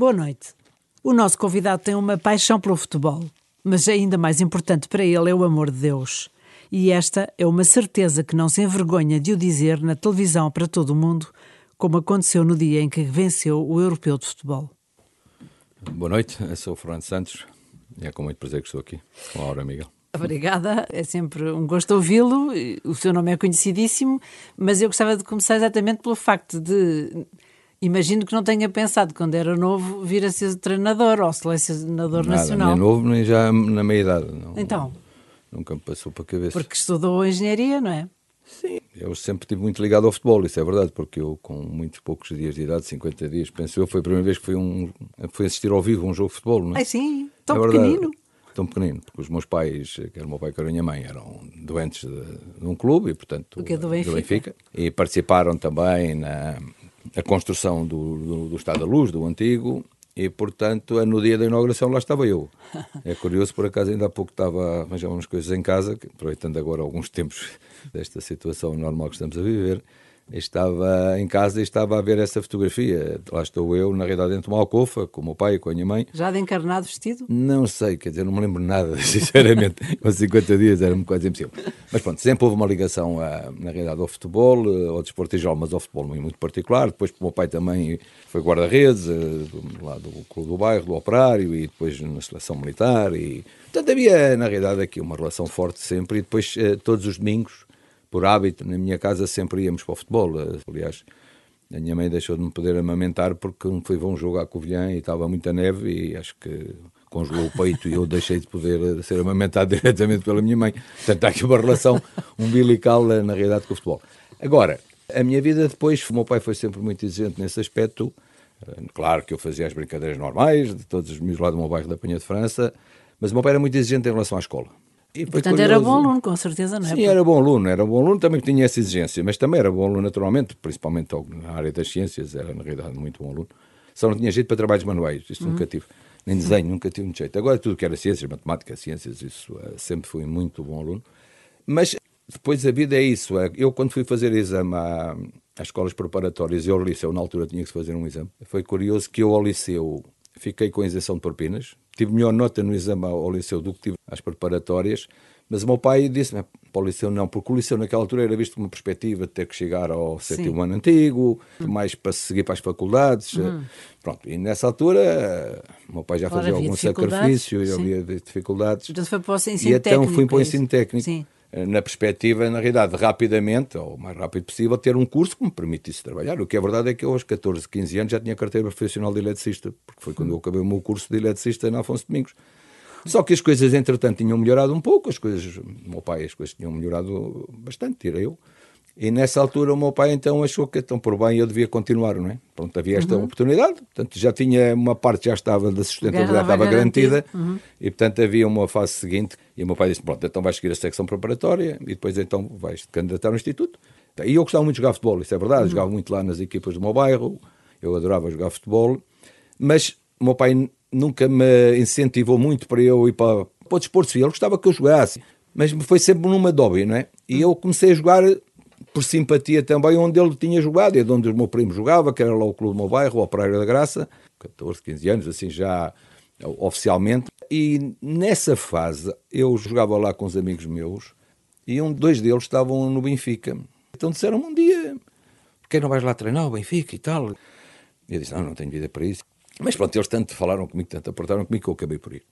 Boa noite. O nosso convidado tem uma paixão pelo futebol, mas ainda mais importante para ele é o amor de Deus. E esta é uma certeza que não se envergonha de o dizer na televisão para todo o mundo, como aconteceu no dia em que venceu o Europeu de Futebol. Boa noite, eu sou o Fernando Santos e é com muito prazer que estou aqui com a Laura Miguel. Obrigada, é sempre um gosto ouvi-lo. O seu nome é conhecidíssimo, mas eu gostava de começar exatamente pelo facto de. Imagino que não tenha pensado, quando era novo, vir a ser treinador ou selecionador Nada, nacional. Nem novo, nem já na meia idade. Não, Então, Nunca me passou para a cabeça. porque estudou engenharia, não é? Sim, eu sempre estive muito ligado ao futebol, isso é verdade, porque eu, com muitos poucos dias de idade, 50 dias, penso eu, foi a primeira vez que fui, um, fui assistir ao vivo um jogo de futebol, não é? Ai sim, tão É verdade. pequenino. Tão pequenino, porque os meus pais, quer o meu pai, quer a minha mãe, eram doentes de, de um clube, e portanto, O quê? Do Benfica? e participaram também na, na construção do, do, do Estado da Luz, do antigo, e portanto, no dia da inauguração lá estava eu. É curioso, por acaso, ainda há pouco estava a arranjar umas coisas em casa, aproveitando agora alguns tempos desta situação normal que estamos a viver, estava em casa e estava a ver essa fotografia. Lá estou eu, na realidade, dentro de uma alcofa, com o meu pai e com a minha mãe, Já de encarnado vestido? não sei, quer dizer, não me lembro nada, sinceramente. Com 50 dias era-me quase impossível. Mas pronto, sempre houve uma ligação, a, na realidade, ao futebol, eh, ao desporto em geral, mas ao futebol muito particular. Depois, o meu pai também foi guarda-redes, do- lá do clube do bairro, do operário, e depois na seleção militar. E, portanto, havia, na realidade, aqui uma relação forte sempre. E depois, todos os domingos, por hábito, na minha casa sempre íamos para o futebol. Eh, Aliás, a minha mãe deixou de me poder amamentar porque ver um jogo à Covilhã e estava muita neve e acho que congelou o peito e eu deixei de poder eh, ser amamentado diretamente pela minha mãe. Portanto, há aqui uma relação umbilical, eh, na realidade, com o futebol. Agora, a minha vida depois, o meu pai foi sempre muito exigente nesse aspecto. Claro que eu fazia as brincadeiras normais, de todos os meus lá do meu bairro da Penha de França, mas o meu pai era muito exigente em relação à escola. E Portanto, era curioso. bom aluno, com certeza, não é? Sim, era bom aluno, era bom aluno, também tinha essa exigência, mas também era bom aluno naturalmente, principalmente na área das ciências, era na realidade muito bom aluno. Só não tinha jeito para trabalhos manuais, isso nunca tive, nem desenho, nunca tive muito jeito. Agora tudo que era ciências, matemática, ciências, isso eh, sempre fui muito bom aluno. Mas depois a vida é isso, é, eu quando fui fazer exame à- às escolas preparatórias e ao liceu, na altura tinha que fazer um exame, foi curioso que eu ao liceu fiquei com a isenção de propinas, tive melhor nota no exame ao liceu do que tive às preparatórias, mas o meu pai disse-me para o liceu não, porque o liceu naquela altura era visto como uma perspectiva de ter que chegar ao sétimo ano antigo, mais para seguir para as faculdades. eh, Pronto, e nessa altura o meu pai já fazia algum sacrifício, e havia dificuldades. Portanto, foi para o ensino E então técnico. fui para o é ensino técnico. Sim. Eh, Na perspectiva, na realidade, de rapidamente, ou o mais rápido possível, ter um curso que me permitisse trabalhar. O que é verdade é que eu, aos 14, 15 anos, já tinha carteira profissional de eletricista, porque foi quando eu acabei o meu curso de eletricista na Afonso Domingos. Só que as coisas, entretanto, tinham melhorado um pouco, as coisas, o meu pai, as coisas tinham melhorado bastante, tira eu. E nessa altura o meu pai então achou que então por bem eu devia continuar, não é? Pronto, havia esta oportunidade, portanto já tinha uma parte já estava da sustentabilidade estava garantida garantido. e portanto havia uma fase seguinte e o meu pai disse, pronto, então vais seguir a secção preparatória e depois então vais candidatar ao instituto. E eu gostava muito de jogar futebol, isso é verdade, jogava muito lá nas equipas do meu bairro, eu adorava jogar futebol, mas o meu pai nunca me incentivou muito para eu ir para, para o desporto civil, ele gostava que eu jogasse, mas foi sempre numa dóbia, não é? E eu comecei a jogar por simpatia também onde ele tinha jogado, e de onde o meu primo jogava, que era lá o clube do meu bairro, o Operário da Graça, 14, 15 anos, assim já oficialmente. E nessa fase eu jogava lá com os amigos meus e um, dois deles estavam no Benfica. Então disseram-me um dia, porquê não vais lá treinar o Benfica e tal? E eu disse, não, não tenho vida para isso. Mas pronto, eles tanto falaram comigo, tanto apertaram comigo que eu acabei por ir.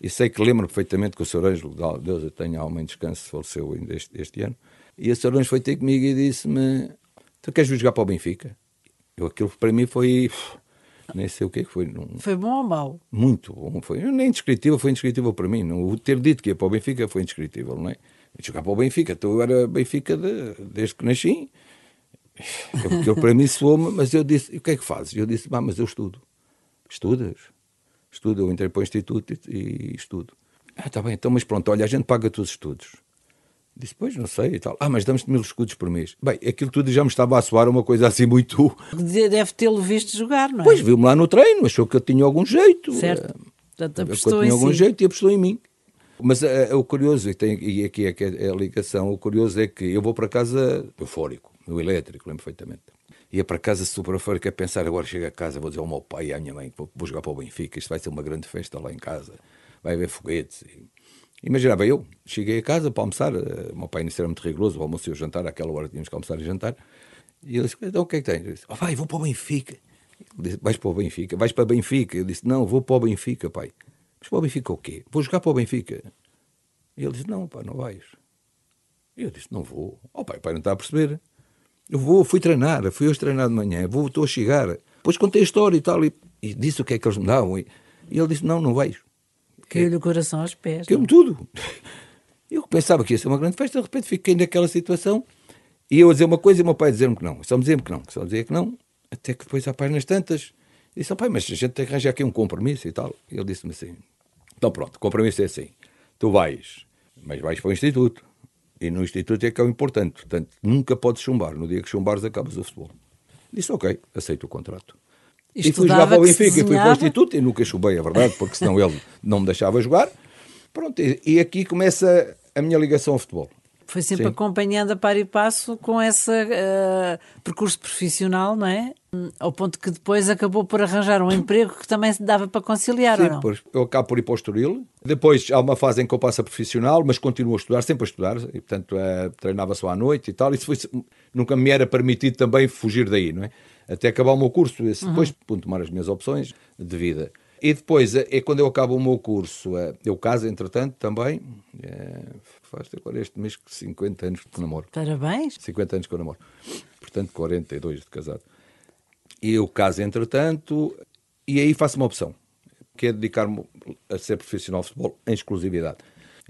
E sei que lembro perfeitamente que o Sr. Ângelo, Deus eu tenha alma em descanso, faleceu ainda este, este ano, e o Sr. Ângelo foi ter comigo e disse-me, tu queres vir jogar para o Benfica? Eu, aquilo para mim foi, nem sei o que é foi, não, Foi bom ou mau? muito bom. Foi nem indescritível, foi indescritível para mim. Não, o ter dito que ia para o Benfica foi indescritível, não é? Jogar para o Benfica, então eu era Benfica de- desde que nasci. Eu, eu, para mim soou-me, mas eu disse, e o que é que fazes? Eu disse, ah, mas eu estudo. Estudas? Estudo, eu entrei para o instituto e, e estudo. Ah, está bem, então, mas pronto, olha, a gente paga-te os estudos. Disse, pois, não sei e tal. Ah, mas damos-te mil escudos por mês. Bem, aquilo tudo já me estava a soar uma coisa assim muito... Deve tê-lo visto jogar, não é? Pois, viu-me lá no treino, achou que eu tinha algum jeito. Certo. Portanto, Eu apostou tinha em algum si. jeito e apostou em mim. Mas eh, o curioso, e, tem, e aqui é que é a ligação, o curioso é que eu vou para casa eufórico, no elétrico, lembro perfeitamente. ia para casa super fora, quer pensar, agora chego a casa, vou dizer ao meu pai e à minha mãe que vou, vou jogar para o Benfica, isto vai ser uma grande festa lá em casa, vai haver foguetes. E... Imaginava eu, cheguei a casa para almoçar, uh, o meu pai inicialmente era muito rigoroso, o almoço e o jantar, àquela hora tínhamos que almoçar e jantar, e ele disse, então o que é que tens? Eu disse, oh, vai, vou para o Benfica. Ele disse, vais para o Benfica? Vais para o Benfica? Eu disse, não, vou para o Benfica, pai. Mas para o Benfica o quê? Vou jogar para o Benfica. E ele disse, não, pai, não vais. E eu disse, não vou. Oh, pai, pai não está a perceber. Eu vou, fui treinar, fui hoje treinar de manhã, vou, estou a chegar. Depois contei a história e tal, e, e disse o que é que eles me davam. E, e ele disse, não, não vais. Caiu-lhe o coração aos pés. Caiu-me tudo. Eu pensava que ia ser uma grande festa, de repente fiquei naquela situação e eu a dizer uma coisa e o meu pai a dizer-me que não. Só me dizia-me que não, só dizia que não, até que depois, há páginas tantas, disse, oh, pai, mas a gente tem que arranjar aqui um compromisso e tal. E ele disse-me assim, então pronto, o compromisso é assim, tu vais, mas vais para o Instituto. E no Instituto é que é o importante, portanto, nunca podes chumbar. No dia que chumbares, acabas o futebol. Disse, ok, aceito o contrato. E, e fui jogar para o Benfica e fui para o Instituto e nunca chumbei, é verdade, porque senão ele não me deixava jogar. Pronto, e, e aqui começa a minha ligação ao futebol. Foi sempre Sim. acompanhando a par e passo com esse uh, percurso profissional, não é? Ao ponto que depois acabou por arranjar um emprego que também dava para conciliar, Sim, ou não? Pois, eu acabo por ir para o Estoril. Depois há uma fase em que eu passo a profissional, mas continuo a estudar, sempre a estudar. E, portanto, uh, treinava só à noite e tal. Isso foi, nunca me era permitido também fugir daí, não é? Até acabar o meu curso. Esse, uhum. Depois, uhum. tomar as minhas opções de vida. E depois, é, é quando eu acabo o meu curso, é, eu caso, entretanto, também. É, faz agora este mês 50 anos de namoro. Parabéns! 50 anos que eu namoro. Portanto, 42 de casado. E eu caso, entretanto, e aí faço uma opção, que é dedicar-me a ser profissional de futebol em exclusividade.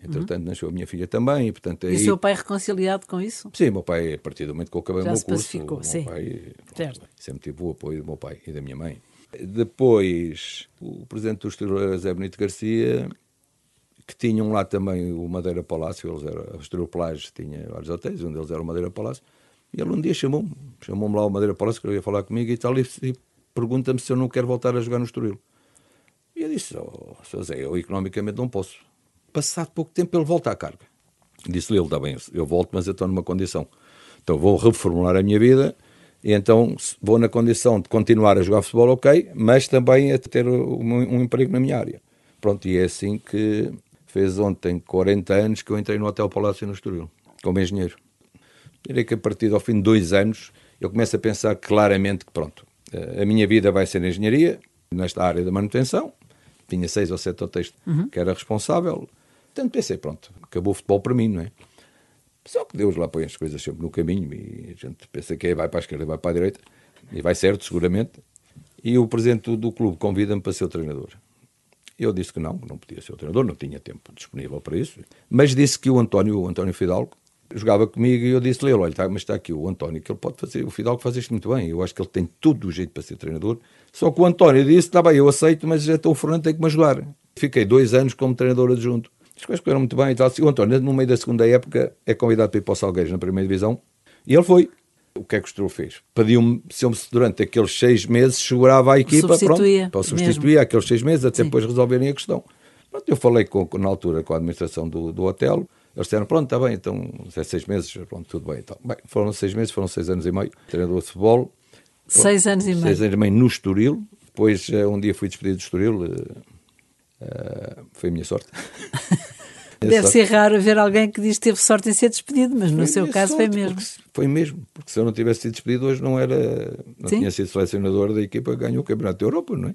Entretanto, uhum. nasceu a minha filha também. E, portanto, aí... e o seu pai reconciliado com isso? Sim, o meu pai, a partir do momento que eu acabei Já o meu curso, pacificou, o sim. pai certo. sempre tive o apoio do meu pai e da minha mãe. Depois, o presidente do Estoril era Zé Benito Garcia, que tinham lá também o Madeira Palácio, eles eram, o Estoril Plage tinha vários hotéis, um deles era o Madeira Palácio, e ele um dia chamou-me, chamou-me lá ao Madeira Palácio, que ele ia falar comigo e tal, e, e pergunta-me se eu não quero voltar a jogar no Estoril. E eu disse, oh, Zé, eu economicamente não posso. Passado pouco tempo ele volta à carga. Disse-lhe, ele, está bem, eu volto, mas eu estou numa condição. Então vou reformular a minha vida e então vou na condição de continuar a jogar futebol, ok, mas também a ter um, um emprego na minha área. Pronto, e é assim que fez ontem 40 anos que eu entrei no Hotel Palácio no Estoril, como engenheiro. Direi que a partir do fim de dois anos eu começo a pensar claramente que, pronto, a minha vida vai ser na engenharia, nesta área da manutenção. Tinha seis ou sete hotéis uhum. que era responsável. Portanto, pensei, pronto, acabou o futebol para mim, não é? Só que Deus lá põe as coisas sempre no caminho e a gente pensa que vai para a esquerda, vai para a direita, e vai certo, seguramente. E o presidente do clube convida-me para ser o treinador. Eu disse que não, que não podia ser o treinador, não tinha tempo disponível para isso. Mas disse que o António, o António Fidalgo, jogava comigo e eu disse-lhe, olha, tá, mas está aqui o António, que ele pode fazer, o Fidalgo faz isto muito bem, eu acho que ele tem todo o jeito para ser treinador. Só que o António disse, está bem, eu aceito, mas então o Fernando tem que me ajudar. Fiquei dois anos como treinador adjunto as coisas correram muito bem e tal. O António, no meio da segunda época, é convidado para ir para o Salgueiros na primeira divisão e ele foi. O que é que o Estoril fez? Pediu-me se eu durante aqueles seis meses segurava a equipa pronto, para substituir mesmo. aqueles seis meses até Sim. depois resolverem a questão. Pronto, eu falei com, na altura com a administração do, do hotel, eles disseram, pronto, está bem, então é seis meses, pronto, tudo bem. Então. Bem, foram seis meses, foram seis anos e meio, treinador de futebol. Seis anos e meio. Seis anos e meio no Estoril. Depois, eh, um dia fui despedido do Estoril, uh, foi a minha sorte. Deve ser raro ver alguém que diz que teve sorte em ser despedido, mas no seu caso foi mesmo. Foi mesmo, porque se eu não tivesse sido despedido hoje não era, não Sim. tinha sido selecionador da equipa que ganhou o Campeonato da Europa, não é?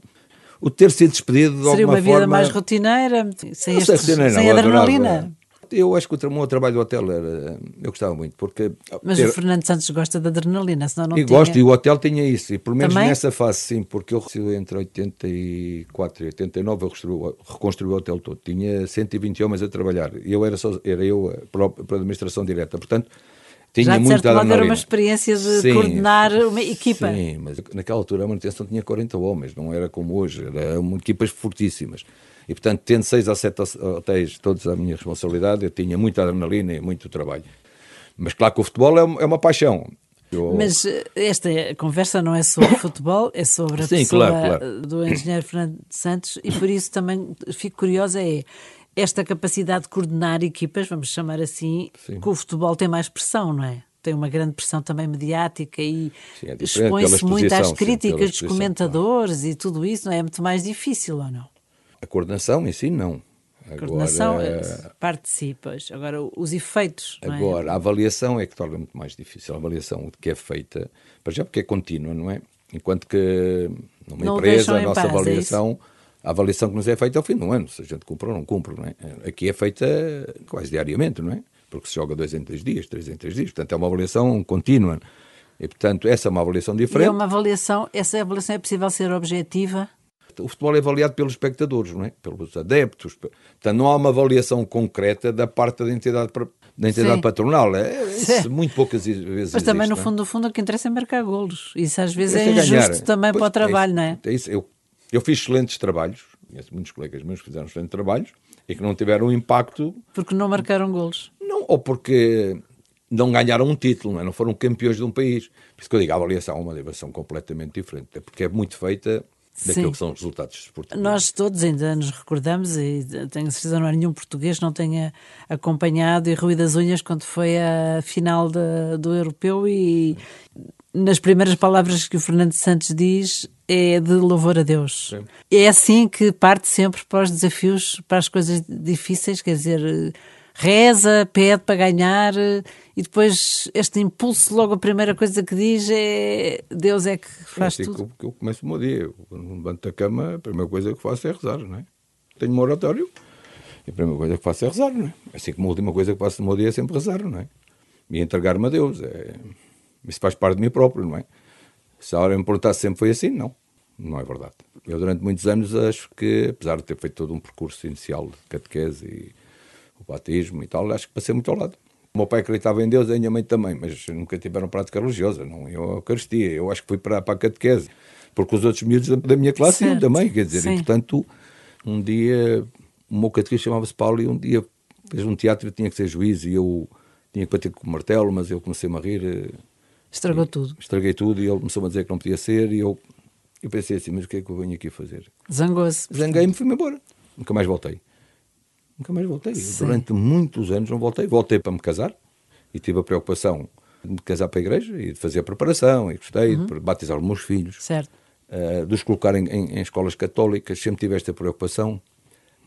O ter sido despedido de Seria uma vida forma... mais rotineira, sem, estes, sem adrenalina eu acho que o meu trabalho do hotel era. Eu gostava muito, porque. Mas o Fernando Santos gosta da adrenalina, senão não e tinha. gosto, e o hotel tinha isso, e pelo menos Também? nessa fase sim, porque eu entre 84 e 89 eu reconstruí, reconstruí o hotel todo. Tinha 120 homens a trabalhar, e eu era, só, era eu para a administração direta, portanto. Tinha Já de certo modo era uma experiência de sim, coordenar uma equipa. Sim, mas naquela altura a manutenção tinha 40 homens, não era como hoje, eram equipas fortíssimas. E, portanto, tendo seis ou sete hotéis todos à minha responsabilidade, eu tinha muita adrenalina e muito trabalho. Mas claro que o futebol é, é uma paixão. Eu... Mas eh, esta conversa não é sobre futebol, é sobre a Sim, pessoa claro, claro. do engenheiro Fernando Santos e por isso também fico curiosa é esta capacidade de coordenar equipas, vamos chamar assim, Sim. que o futebol tem mais pressão, não é? tem uma grande pressão também mediática e é expõe-se muito às críticas dos comentadores claro. e tudo isso, não é? é muito mais difícil ou não? A coordenação em si, não. A coordenação de si, pois. Agora, os efeitos. É? Agora, é? a avaliação é que torna muito mais difícil. A avaliação que é feita, para já porque é contínua, não é? Enquanto que numa não empresa, a nossa paz, é avaliação. É a avaliação que nos é feita ao fim do ano, se a gente cumpre ou não cumpre, não é? Aqui é feita quase diariamente, não é? Porque se joga dois em três dias, três em três dias, portanto é uma avaliação contínua. E, portanto, essa é uma avaliação diferente. E é uma avaliação, essa avaliação é possível ser objetiva? O futebol é avaliado pelos espectadores, não é? Pelos adeptos. Portanto, não há uma avaliação concreta da parte da entidade, da entidade patronal. É, isso muito poucas vezes. Mas também, no é? fundo, no fundo, o que interessa é marcar golos. Isso às vezes é, é injusto também pois, para o trabalho, é não é? é isso. Eu eu fiz excelentes trabalhos, conheço muitos colegas meus que fizeram excelentes trabalhos e que não tiveram impacto. Porque não marcaram golos. Não, ou porque não ganharam um título, não, é? não foram campeões de um país. Por isso que eu digo, a avaliação é uma avaliação completamente diferente, é porque é muito feita daquilo Sim. que são os resultados esportivos. Nós todos ainda nos recordamos, e tenho certeza não há nenhum português não tenha acompanhado e ruído das unhas quando foi a final de, do Europeu e nas primeiras palavras que o Fernando Santos diz é de louvor a Deus. Sim. É assim que parte sempre para os desafios, para as coisas difíceis, quer dizer, reza, pede para ganhar e depois este impulso, logo a primeira coisa que diz é Deus é que faz é assim tudo. Que eu começo o meu dia, quando levanto da cama, a primeira coisa que faço é rezar, não é? Tenho um oratório e a primeira coisa que faço é rezar, não é? Assim como a última coisa que faço no meu dia é sempre rezar, não é? E entregar-me a Deus. É... Isso faz parte de mim próprio, não é? Se a hora me perguntar se sempre foi assim, não. Não é verdade. Eu, durante muitos anos, acho que, apesar de ter feito todo um percurso inicial de catequese e o batismo e tal, acho que passei muito ao lado. O meu pai acreditava em Deus a minha mãe também, mas nunca tiveram prática religiosa, não eu a Eucaristia. Eu acho que fui para, para a catequese, porque os outros miúdos da minha classe iam também, quer dizer, Sim. e portanto, um dia, o meu catequista chamava-se Paulo e um dia fez um teatro e tinha que ser juiz e eu tinha que bater com o martelo, mas eu comecei a rir eh, Estragou tudo. Estraguei tudo e ele começou a dizer que não podia ser e eu, eu pensei assim, mas o que é que eu venho aqui fazer? Zangou-se. Zanguei-me e fui-me embora. Nunca mais voltei. Nunca mais voltei. Sim. Durante muitos anos não voltei. Voltei para me casar e tive a preocupação de me casar para a igreja e de fazer a preparação e gostei uhum. de batizar os meus filhos. Certo. Uh, de os colocar em, em, em, escolas católicas, sempre tive esta preocupação,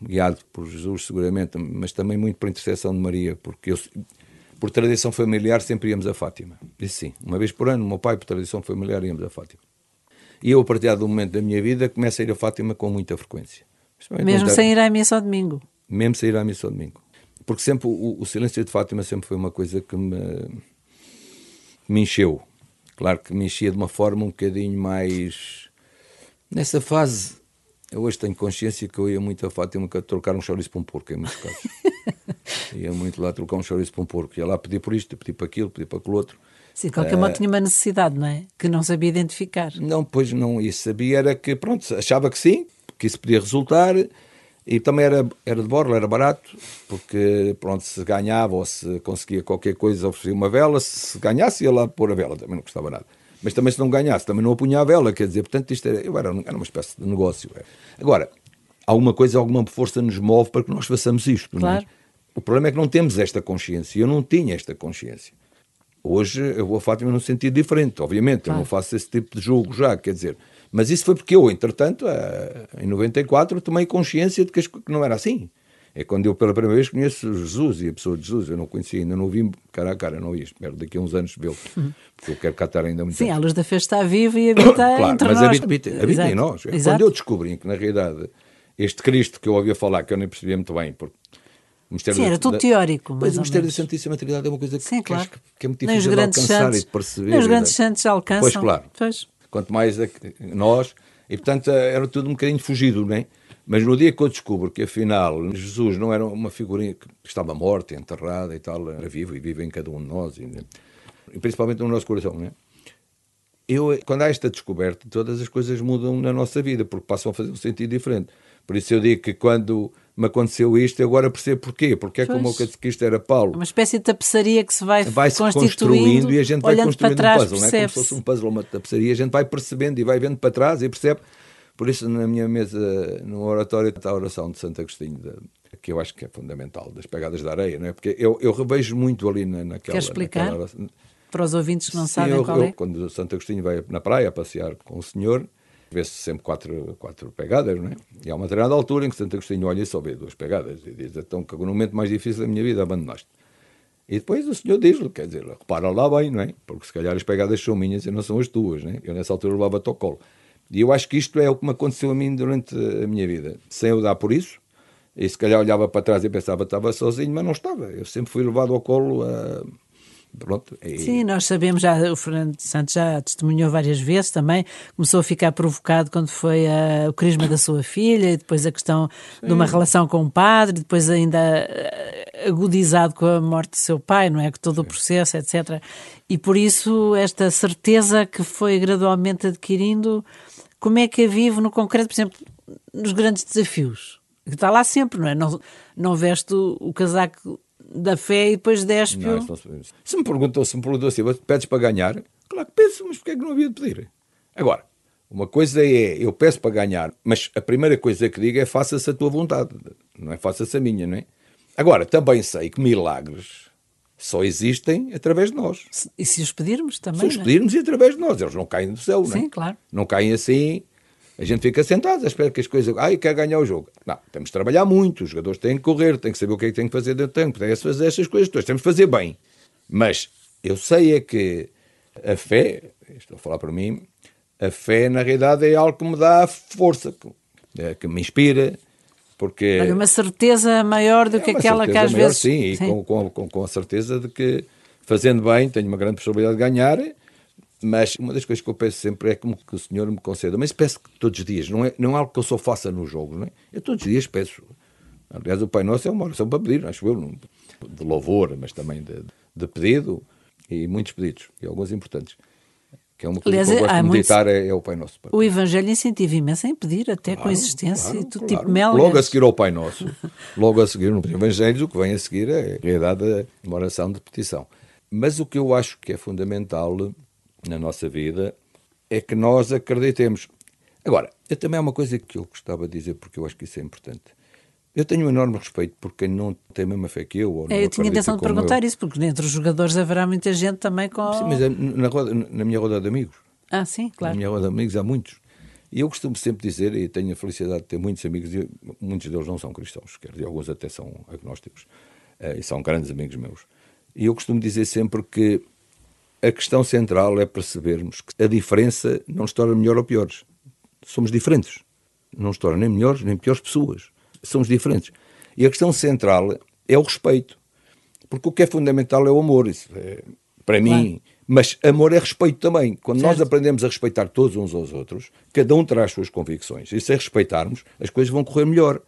guiado por Jesus seguramente, mas também muito por intercessão de Maria, porque eu, por tradição familiar, sempre íamos a Fátima. Isso sim, uma vez por ano, o meu pai, por tradição familiar, íamos a Fátima. E eu, a partir do momento da minha vida, começo a ir a Fátima com muita frequência. Mesmo sem ir à missa ao domingo? Mesmo sem ir à missa ao domingo. Porque sempre o, o silêncio de Fátima sempre foi uma coisa que me, me encheu. Claro que me enchia de uma forma um bocadinho mais. Nessa fase, eu hoje tenho consciência que eu ia muito a Fátima trocar um chouriço para um porco, em muitos casos. Ia muito lá trocar um chouriço para um porco. Ia lá pedir por isto, pedir para aquilo, pedir para aquilo outro. Sim, qualquer uh, modo tinha uma necessidade, não é? Que não sabia identificar. Não, pois não. E sabia era que, pronto, achava que sim, que isso podia resultar. E também era, era de borla, era barato, porque, pronto, se ganhava ou se conseguia qualquer coisa, oferecia uma vela. Se ganhasse, ia lá pôr a vela, também não custava nada. Mas também se não ganhasse, também não apunha a vela, quer dizer, portanto, isto era, eu era, era uma espécie de negócio. É. Agora, alguma coisa, alguma força nos move para que nós façamos isto. Claro. Não é? O problema é que não temos esta consciência. Eu não tinha esta consciência. Hoje eu vou a Fátima num sentido diferente, obviamente. Claro. Eu não faço esse tipo de jogo já, quer dizer. Mas isso foi porque eu, entretanto, em 94, tomei consciência de que não era assim. É quando eu pela primeira vez conheço Jesus e a pessoa de Jesus. Eu não conhecia, ainda não o vi cara a cara, não vi. Espero daqui a uns anos vê-lo, porque eu quero catar ainda muito Sim, tempo. a luz da fé está viva e habita claro, entre mas nós. Habita, habita, habita em nós. Exato. Quando eu descobri que, na realidade, este Cristo que eu ouvia falar, que eu nem percebia muito bem, porque Sim, era tudo teórico. Mas o mistério da Santíssima Trindade é uma coisa que, Sim, claro. que, que é muito difícil de alcançar santos, e de perceber. Nem os grandes santos alcançam. Pois, claro. Pois. Quanto mais nós. E, portanto, era tudo um bocadinho fugido, não é? Mas no dia que eu descubro que, afinal, Jesus não era uma figurinha que estava morta, enterrada e tal, era vivo e vive em cada um de nós, e, principalmente no nosso coração, não é? Eu, quando há esta descoberta, todas as coisas mudam na nossa vida, porque passam a fazer um sentido diferente. Por isso eu digo que quando me aconteceu isto, agora percebo porquê. Porque é pois. como o catequista era Paulo. Uma espécie de tapeçaria que se vai, vai -se construindo e a gente vai construindo trás, um puzzle. Não é como se fosse um puzzle, uma tapeçaria. A gente vai percebendo e vai vendo para trás e percebe. Por isso, na minha mesa, no oratório, está a oração de Santo Agostinho, que eu acho que é fundamental, das pegadas da areia, não é? Porque eu, eu revejo muito ali na, naquela. Quer explicar? Naquela para os ouvintes que não Sim, sabem eu, qual eu, é? Quando Santo Agostinho vai na praia a passear com o senhor, vê-se sempre quatro, quatro pegadas, não é? E há uma determinada altura em que Santo Agostinho olha e só vê duas pegadas e diz, então, que no momento mais difícil da minha vida abandonaste. E depois o senhor diz-lhe, quer dizer, repara lá bem, não é? Porque se calhar as pegadas são minhas e não são as tuas, não é? Eu nessa altura levava-te ao colo. E eu acho que isto é o que me aconteceu a mim durante a minha vida. Sem eu dar por isso, e se calhar olhava para trás e pensava que estava sozinho, mas não estava. Eu sempre fui levado ao colo a... Pronto. E... Sim, nós sabemos, já, o Fernando Santos já testemunhou várias vezes também, começou a ficar provocado quando foi a, o crisma da sua filha e depois a questão Sim. de uma relação com o padre, depois ainda eh, agudizado com a morte de seu pai, não é? Que todo Sim. o processo, etc. E por isso esta certeza que foi gradualmente adquirindo, como é que a vive no concreto, por exemplo, nos grandes desafios? Que está lá sempre, não é? Não, não veste o, o casaco da fé e depois despe-o. Se me perguntou, se me perguntou assim, pedes para ganhar? Claro que peço, mas porquê é que não havia de pedir? Agora, uma coisa é, eu peço para ganhar, mas a primeira coisa que digo é faça-se a tua vontade, não é faça-se a minha, não é? Agora, também sei que milagres só existem através de nós. E se os pedirmos também? Se os é? pedirmos é? e através de nós, eles não caem do céu, Sim, não é? Sim, claro. Não caem assim a gente fica sentado à espera que as coisas. Ai, quer ganhar o jogo. Não, temos de trabalhar muito, os jogadores têm que correr, têm que saber o que é que têm que fazer dentro do tempo, têm que fazer essas coisas todas, temos que fazer bem. Mas eu sei é que a fé, estou a falar para mim, a fé na realidade é algo que me dá força, que, é, que me inspira, porque. Olha, uma certeza maior do é que aquela que às maior, vezes. Sim, e sim. Com, com, com a certeza de que fazendo bem tenho uma grande possibilidade de ganhar mas uma das coisas que eu peço sempre é que o Senhor me conceda. Mas peço todos os dias, não é, não é algo que eu só faça no jogo, não é? Eu todos os dias peço. Aliás, o Pai Nosso é uma oração para pedir, acho eu, de louvor, mas também de, de pedido, e muitos pedidos, e alguns importantes. Que é uma coisa Aliás, que eu gosto de meditar, muitos... é, é, o Pai Nosso. O Evangelho incentiva imenso a impedir, até claro, com existência claro, e tudo claro. tipo mel. Logo a seguir ao Pai Nosso, logo a seguir no Evangelho, o que vem a seguir é, a realidade, uma oração de petição. Mas o que eu acho que é fundamental na nossa vida é que nós acreditemos. Agora, eu também há uma coisa que eu gostava de dizer, porque eu acho que isso é importante. Eu tenho um enorme respeito por quem não tem a mesma fé que eu. Ou é, eu tinha intenção de perguntar eu. isso, porque entre os jogadores haverá muita gente também com. Sim, mas é na, roda, na minha roda de amigos. Ah, sim, claro. Na minha roda de amigos há muitos. E eu costumo sempre dizer, e tenho a felicidade de ter muitos amigos, e muitos deles não são cristãos, quer dizer, alguns até são agnósticos, eh, e são grandes amigos meus. E eu costumo dizer sempre que a questão central é percebermos que a diferença não nos torna melhor ou piores. Somos diferentes. Não nos torna nem melhores nem piores pessoas. Somos diferentes. E a questão central é o respeito. Porque o que é fundamental é o amor. Isso é, para claro. mim. Mas amor é respeito também. Quando certo. nós aprendemos a respeitar todos uns aos outros, cada um traz suas convicções. E se respeitarmos, as coisas vão correr melhor.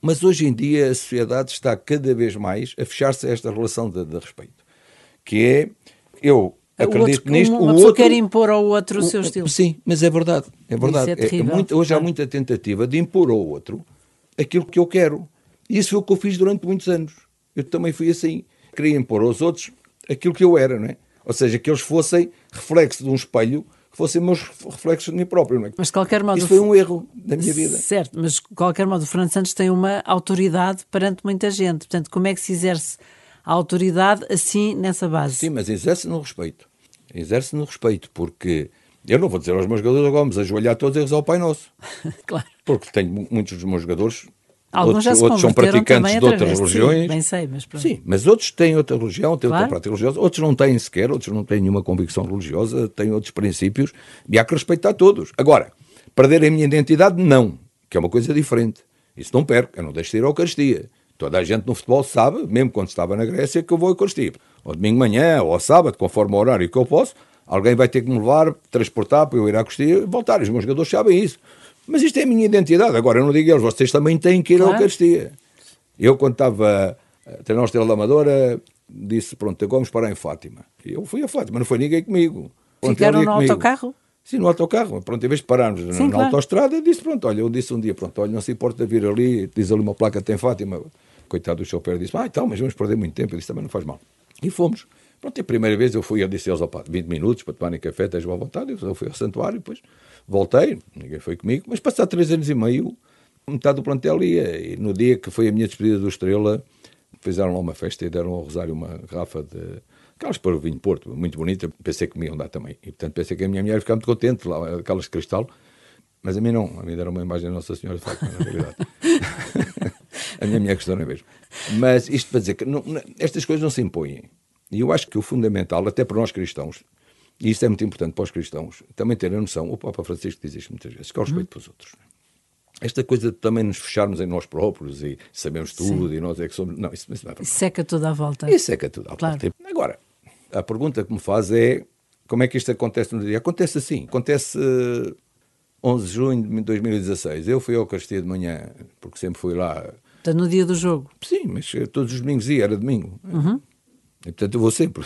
Mas hoje em dia a sociedade está cada vez mais a fechar-se a esta relação de, de respeito. Que é eu acredito outro, nisto. Uma o pessoa outro, quer impor ao outro o, o seu estilo. Sim, mas é verdade. É verdade. É é, muito, hoje há muita tentativa de impor ao outro aquilo que eu quero. E isso foi o que eu fiz durante muitos anos. Eu também fui assim. Queria impor aos outros aquilo que eu era, não é? Ou seja, que eles fossem reflexo de um espelho, que fossem meus reflexos de mim próprio, não é? Mas de qualquer modo... Isso foi um erro da minha vida. Certo, mas de qualquer modo o Fernando Santos tem uma autoridade perante muita gente. Portanto, como é que se exerce a autoridade assim nessa base. Sim, mas exerce no respeito. Exerce no respeito, porque eu não vou dizer aos meus jogadores agora, vamos ajoelhar todos e rezar o Pai Nosso. claro. Porque tenho muitos dos meus jogadores. Alguns outros, outros são praticantes de outras religiões. Sim, bem sei, mas pronto. Sim, mas outros têm outra religião, têm claro. outra prática religiosa, outros não têm sequer, outros não têm nenhuma convicção religiosa, têm outros princípios, e há que respeitar todos. Agora, perder a minha identidade, não, que é uma coisa diferente. Isso não perco, eu não deixo de ir à Eucaristia. Toda a gente no futebol sabe, mesmo quando estava na Grécia, que eu vou a Eucaristia. Ou domingo de manhã, ou sábado, conforme o horário que eu posso, alguém vai ter que me levar, transportar para eu ir à Eucaristia e voltar. Os meus jogadores sabem isso. Mas isto é a minha identidade. Agora, eu não digo a eles, vocês também têm que ir claro. à Eucaristia. Eu, quando estava a treinar o Estrela da Amadora, disse, pronto, vamos parar em Fátima. E eu fui a Fátima, não foi ninguém comigo. Ficaram no comigo. autocarro? Sim, no autocarro. Pronto, em vez de pararmos Sim, na, claro. autostrada, disse, pronto, olha, eu disse um dia, pronto, olha, não se importa vir ali, diz ali uma placa, tem Fátima coitado do chofer, disse: Ah, então, mas vamos perder muito tempo. Eu disse: Também não faz mal. E fomos. Pronto, a primeira vez eu fui, eu disse eles: 20 minutos para tomarem café, esteja à vontade. Eu fui ao santuário, depois voltei, ninguém foi comigo. Mas passado três anos e meio, metade do plantel ia. E no dia que foi a minha despedida do Estrela, fizeram lá uma festa e deram ao Rosário uma garrafa de Aquelas para o vinho Porto, muito bonita, pensei que me iam dar também. E portanto pensei que a minha mulher ia ficar muito contente, lá, aquelas de cristal. Mas a mim não, a mim deram uma imagem da Nossa Senhora de Fátima, na realidade. a minha mulher questão não é mesmo. Mas isto para dizer que não, estas coisas não se impõem. E eu acho que o fundamental, até para nós cristãos, e isso é muito importante para os cristãos, também ter a noção, o Papa Francisco diz isto muitas vezes, que é o respeito uhum. pelos outros. Esta coisa de também nos fecharmos em nós próprios e sabemos tudo Sim. e nós é que somos. Não, isso, isso não é Isso seca tudo à volta. Isso seca tudo à claro. volta. Agora, a pergunta que me faz é como é que isto acontece no dia? Acontece assim. Acontece 11 de junho de 2016. Eu fui ao Castilho de manhã, porque sempre fui lá. Está no dia do jogo? Sim, mas todos os domingos ia, era domingo. Uhum. E portanto eu vou sempre.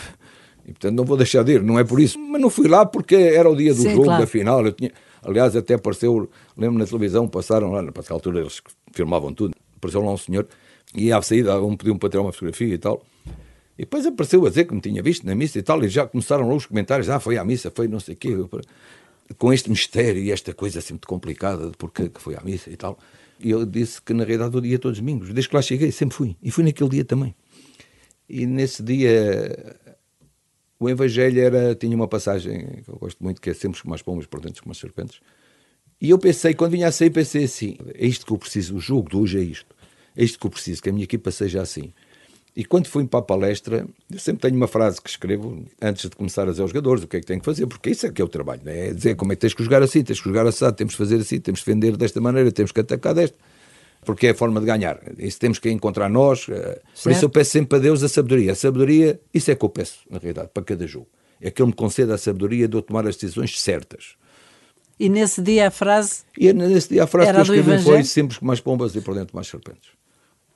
E portanto não vou deixar de ir, não é por isso. Mas não fui lá porque era o dia do Sim, jogo, claro. da final. Eu tinha... Aliás, até apareceu, lembro na televisão, passaram lá, para aquela altura eles filmavam tudo, apareceu lá um senhor, e à saída um pediu-me para tirar uma fotografia e tal. E depois apareceu a dizer que me tinha visto na missa e tal, e já começaram lá os comentários: ah, foi à missa, foi não sei o quê, com este mistério e esta coisa assim muito complicada de porquê que foi à missa e tal. E eu disse que na realidade eu dia todos os domingos, desde que lá cheguei, sempre fui, e fui naquele dia também. E nesse dia o Evangelho era, tinha uma passagem que eu gosto muito, que é sempre as pombas, por dentro como as serpentes. E eu pensei, quando vinha a sair, pensei assim: é isto que eu preciso, o jogo de hoje é isto. É isto que eu preciso, que a minha equipa seja assim. E quando fui para a palestra, eu sempre tenho uma frase que escrevo antes de começar a dizer aos jogadores o que é que tenho que fazer, porque isso é que é o trabalho, né? é dizer como é que tens que jogar assim, tens que jogar assim, temos que fazer assim, temos que defender desta maneira, temos que atacar desta, porque é a forma de ganhar. Isso temos que encontrar nós. Eh, por isso eu peço sempre a Deus a sabedoria. A sabedoria, isso é que eu peço, na realidade, para cada jogo. É que Ele me conceda a sabedoria de eu tomar as decisões certas. E nesse dia a frase. E nesse dia a frase que eu escrevi foi sempre mais pombas e por dentro mais serpentes.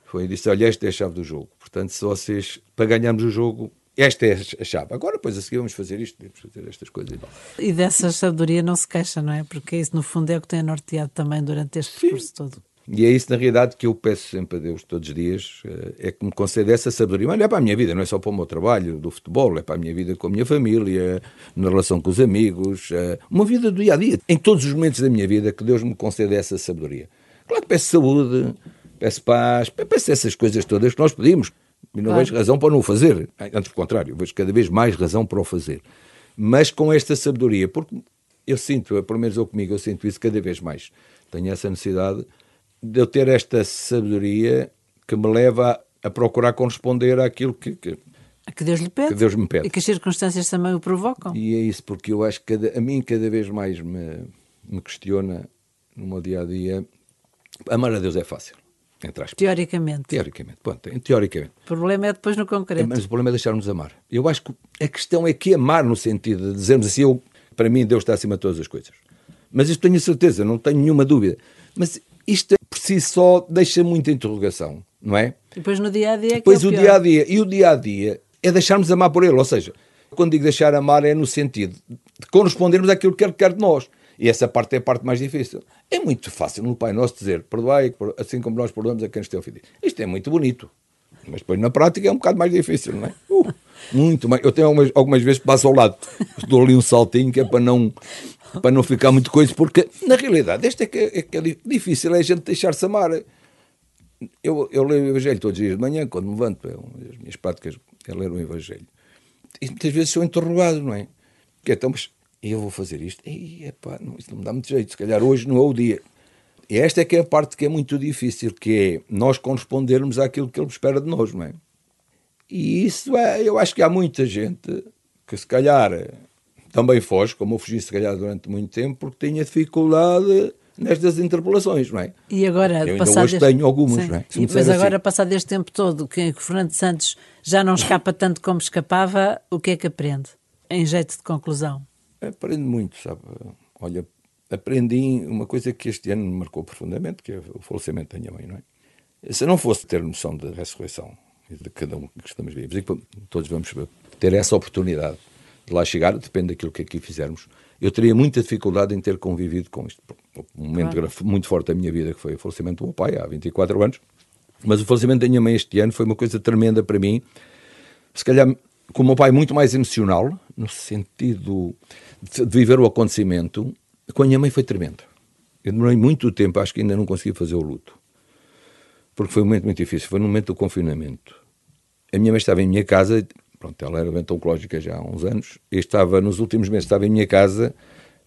Foi disse: olha, esta é a chave do jogo. Portanto, se vocês, para ganharmos o jogo, esta é a chave. Agora, depois a seguir, vamos fazer isto, vamos fazer estas coisas e tal. E dessa sabedoria não se queixa, não é? Porque isso, no fundo, é o que tem norteado também durante este Sim. curso todo. E é isso, na realidade, que eu peço sempre a Deus todos os dias, eh, é que me conceda essa sabedoria. Mas é para a minha vida, não é só para o meu trabalho do futebol, é para a minha vida com a minha família, na relação com os amigos, eh, uma vida do dia a dia. Em todos os momentos da minha vida, que Deus me conceda essa sabedoria. Claro que peço saúde, peço paz, peço essas coisas todas que nós pedimos. E não claro. vejo razão para não o fazer. Antes, do contrário, vejo cada vez mais razão para o fazer. Mas com esta sabedoria, porque eu sinto, pelo menos eu comigo, eu sinto isso cada vez mais. Tenho essa necessidade de eu ter esta sabedoria que me leva a procurar corresponder àquilo que, que, que Deus lhe pede. Que Deus me pede. E que as circunstâncias também o provocam. E é isso, porque eu acho que a mim cada vez mais me, me questiona no meu dia a dia. Amar a Deus é fácil. Teoricamente. Teoricamente, ponto, teoricamente. O problema é depois no concreto. Mas o problema é deixarmos amar. Eu acho que a questão é que amar no sentido de dizermos assim, eu, para mim Deus está acima de todas as coisas. Mas isto tenho certeza, não tenho nenhuma dúvida. Mas isto por si só deixa muita interrogação, não é? E depois no dia a dia. É depois é o, o dia a dia. E o dia a dia é deixarmos amar por ele. Ou seja, quando digo deixar amar é no sentido de correspondermos àquilo que ele quer de nós. E essa parte é a parte mais difícil. É muito fácil no Pai Nosso dizer perdoai, assim como nós perdoamos a quem nos tem ofendido. Isto é muito bonito. Mas depois na prática é um bocado mais difícil, não é? Uh, muito mais. Eu tenho algumas, algumas vezes que passo ao lado, dou ali um saltinho que é para não, para não ficar muito coisa, porque na realidade este é que é, que é difícil, é a gente deixar-se amar. Eu, eu leio o Evangelho todos os dias de manhã, quando me levanto, é as minhas práticas é ler o Evangelho. E muitas vezes sou interrogado, não é? Que é, então, mas eu vou fazer isto? E, epá, não, isso não me dá muito jeito, se calhar hoje não é o dia. E esta é que é a parte que é muito difícil, que é nós correspondermos àquilo que ele espera de nós, não é? E isso é, eu acho que há muita gente que se calhar também foge, como eu fugi se calhar durante muito tempo, porque tinha dificuldade nestas interpelações, não é? E agora, eu ainda hoje tenho algumas, Sim. não é? Mas agora, assim. passado este tempo todo, que o Fernando Santos já não escapa tanto como escapava, o que é que aprende? Em jeito de conclusão. Aprendo muito, sabe? Olha, aprendi uma coisa que este ano me marcou profundamente, que é o falecimento da minha mãe, não é? Se não fosse ter noção da ressurreição e de cada um que estamos vivos, e que todos vamos ter essa oportunidade de lá chegar, depende daquilo que aqui fizermos, eu teria muita dificuldade em ter convivido com isto. Um momento claro. muito forte da minha vida, que foi o falecimento do meu pai, há 24 anos, mas o falecimento da minha mãe este ano foi uma coisa tremenda para mim. Se calhar, com o meu pai, muito mais emocional, no sentido de viver o acontecimento, com a minha mãe foi tremendo. Eu demorei muito tempo, acho que ainda não consegui fazer o luto. Porque foi um momento muito difícil, foi no momento do confinamento. A minha mãe estava em minha casa, Pronto, ela era doente oncológica já há uns anos e estava, nos últimos meses, estava em minha casa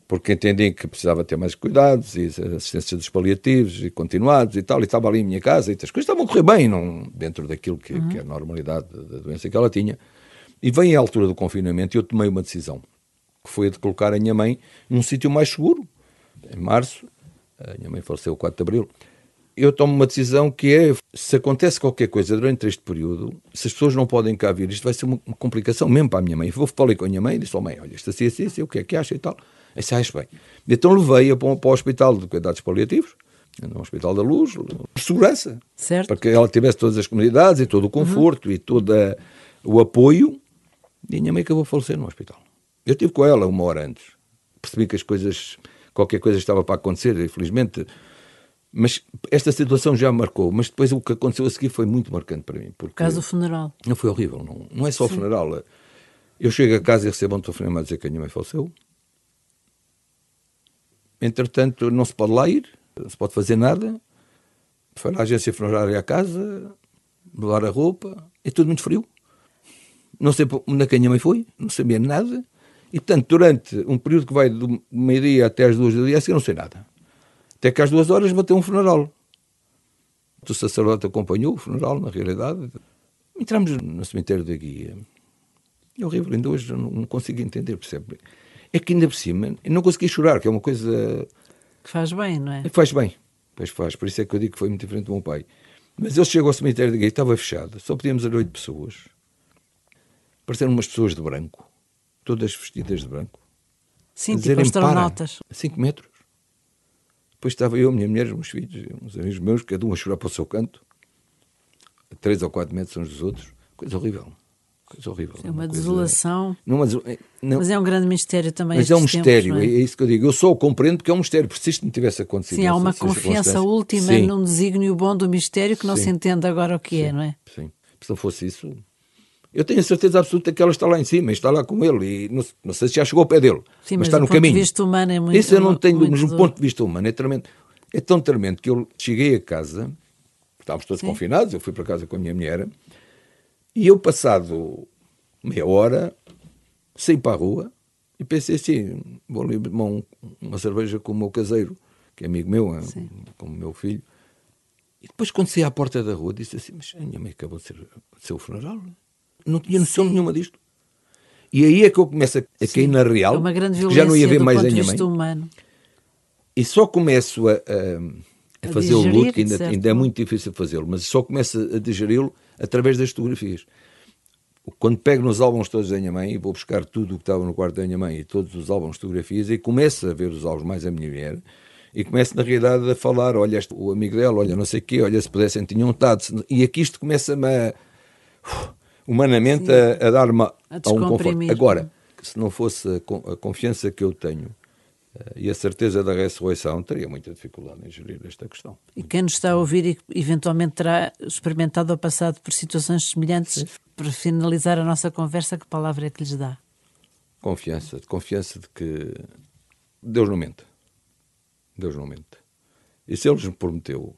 porque entendi que precisava ter mais cuidados e assistência dos paliativos e continuados e tal, e estava ali em minha casa e as coisas estavam a correr bem não, dentro daquilo que, uhum. que é a normalidade da doença que ela tinha. E vem a altura do confinamento e eu tomei uma decisão, que foi a de colocar a minha mãe num sítio mais seguro. Em março, a minha mãe faleceu 4 de abril, eu tomo uma decisão que é, se acontece qualquer coisa durante este período, se as pessoas não podem cá vir, isto vai ser uma, complicação mesmo para a minha mãe. Eu falei com a minha mãe e disse, oh mãe, olha, isto assim, assim, assim, o que é que acha e tal. Aí disse, acho bem. Então levei-a para, para o Hospital de Cuidados Paliativos, no Hospital da Luz, por segurança. Certo. Para que ela tivesse todas as comunidades e todo o conforto uhum. e todo o apoio. E a minha mãe acabou a falecer no hospital. Eu estive com ela uma hora antes. Percebi que as coisas, qualquer coisa estava para acontecer, infelizmente mas esta situação já marcou, mas depois o que aconteceu a seguir foi muito marcante para mim. Porque caso do funeral. Não foi horrível, não, não é só Sim. o funeral. Eu chego a casa e recebo um telefonema a dizer que a minha mãe faleceu. Entretanto, não se pode lá ir, não se pode fazer nada. Foi na agência funerária à casa, levar a roupa, é tudo muito frio. Não sei onde é que a minha mãe foi, não sabia nada. E, portanto, durante um período que vai do meio-dia até às duas do dia, assim, não sei nada. Até que às duas horas bateu um funeral. O sacerdote acompanhou o funeral, na realidade. Entramos no cemitério da Guia. É horrível, ainda hoje não consigo entender, percebe? É que ainda por cima, eu não consegui chorar, que é uma coisa... Que faz bem, não é? Faz bem, pois faz. Por isso é que eu digo que foi muito diferente do meu pai. Mas ele chegou ao cemitério da Guia, estava fechado, só podíamos ir oito pessoas. Pareceram umas pessoas de branco, todas vestidas de branco. Sim, tipo astronautas. A cinco metros. Depois estava eu, a minha mulher, os meus filhos, uns amigos meus, cada um a chorar para o seu canto, a três ou quatro metros uns dos outros. Coisa horrível. Coisa horrível. É uma, uma desolação. Coisa... Não, não, mas é um grande mistério também. Mas é um mistério, tempos, é? é? isso que eu digo. Eu só o compreendo porque é um mistério, porque se isto não tivesse acontecido. Sim, há uma confiança última Sim. num desígnio bom do mistério que não Sim. se entende agora o que Sim. é, não é? Sim. Se não fosse isso, eu tenho a certeza absoluta que ela está lá em cima, está lá com ele, e não, não sei se já chegou ao pé dele, Sim, mas, mas está no caminho. Do ponto de vista humano é muito Isso eu não tenho, mas do ponto de vista humano é tremendo. É tão tremendo que eu cheguei a casa, estávamos todos Sim. confinados, eu fui para casa com a minha mulher, e eu, passado meia hora, saí para a rua e pensei assim: vou ali tomar uma cerveja com o meu caseiro, que é amigo meu, é, com o meu filho. E depois, quando saí à porta da rua, disse assim: Mas a minha mãe acabou de ser, de ser o funeral não tinha noção nenhuma disto. E aí é que eu começo a, a cair na real, é uma grande já não ia ver mais a minha mãe. Humano. E só começo a, a, a fazer o luto, que ainda, ainda, é muito difícil fazê-lo, mas só começo a digeri-lo através das fotografias. Quando pego nos álbuns todos da minha mãe e vou buscar tudo o que estava no quarto da minha mãe e todos os álbuns de fotografias e começo a ver os álbuns mais a minha mulher e começo na realidade a falar, olha este, o amigo dela, olha não sei o quê, olha se pudessem tinham estado e aqui isto começa-me a humanamente a, a dar-me a, a um conforto. Agora, se não fosse a, confiança que eu tenho uh, e a certeza da ressurreição, teria muita dificuldade em gerir esta questão. E quem nos está a ouvir e eventualmente terá experimentado ou passado por situações semelhantes, Sim. para finalizar a nossa conversa, que palavra é que lhes dá? Confiança, confiança de que Deus não mente. Deus não mente. E se Ele nos prometeu,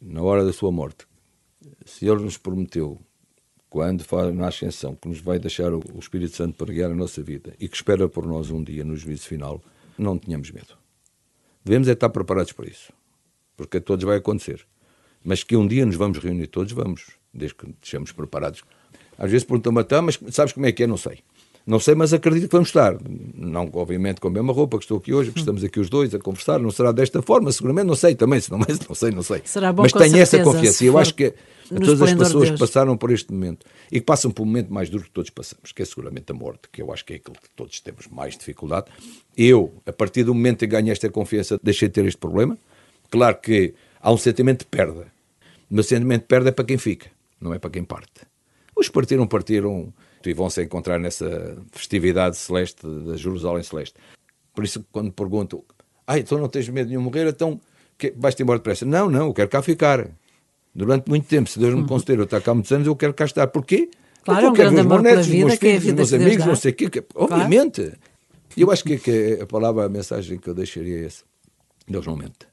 na hora da sua morte, se Ele nos prometeu quando faz na ascensão, que nos vai deixar o Espírito Santo para guiar a nossa vida e que espera por nós um dia no juízo final, não tenhamos medo. Devemos é estar preparados para isso, porque a todos vai acontecer. Mas que um dia nos vamos reunir todos, vamos, desde que estejamos preparados. Às vezes perguntam-me, até, mas sabes como é que é? Não sei. Não sei, mas acredito que vamos estar. Não, obviamente, com a mesma roupa que estou aqui hoje, que estamos aqui os dois a conversar. Não será desta forma, seguramente, não sei também. Se não, mas não sei, não sei. Será bom mas tenho certeza, essa confiança. E eu acho que todas as pessoas que passaram por este momento e que passam por um momento mais duro que todos passamos, que é seguramente a morte, que eu acho que é aquilo que todos temos mais dificuldade. Eu, a partir do momento em que ganhei esta confiança, deixei de ter este problema. Claro que há um sentimento de perda. Mas o sentimento de perda é para quem fica, não é para quem parte. Os partiram, partiram e vão se encontrar nessa festividade celeste da Jerusalém Celeste. Por isso, quando perguntam, ah, então não tens medo de morrer, então vais-te embora depressa. Não, não, eu quero cá ficar. Durante muito tempo, se Deus me uhum. conceder eu estar cá há muitos anos, eu quero cá estar. Porquê? Claro, Porque eu quero ver os meus netos, os meus filhos, é os meus amigos, não sei o quê. Que, obviamente. E eu acho que, que, a palavra, a mensagem que eu deixaria é essa. Deus não mente.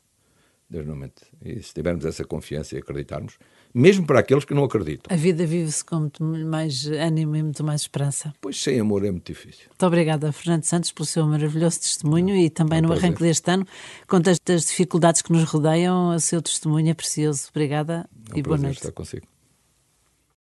Deus não mente. E se tivermos essa confiança e acreditarmos, mesmo para aqueles que não acreditam. A vida vive-se com muito mais ânimo e muito mais esperança. Pois sem amor é muito difícil. Muito obrigada, Fernando Santos, pelo seu maravilhoso testemunho e também é um no prazer. arranque deste ano, com as dificuldades que nos rodeiam, o seu testemunho é precioso. Obrigada é um e boa noite. estar consigo.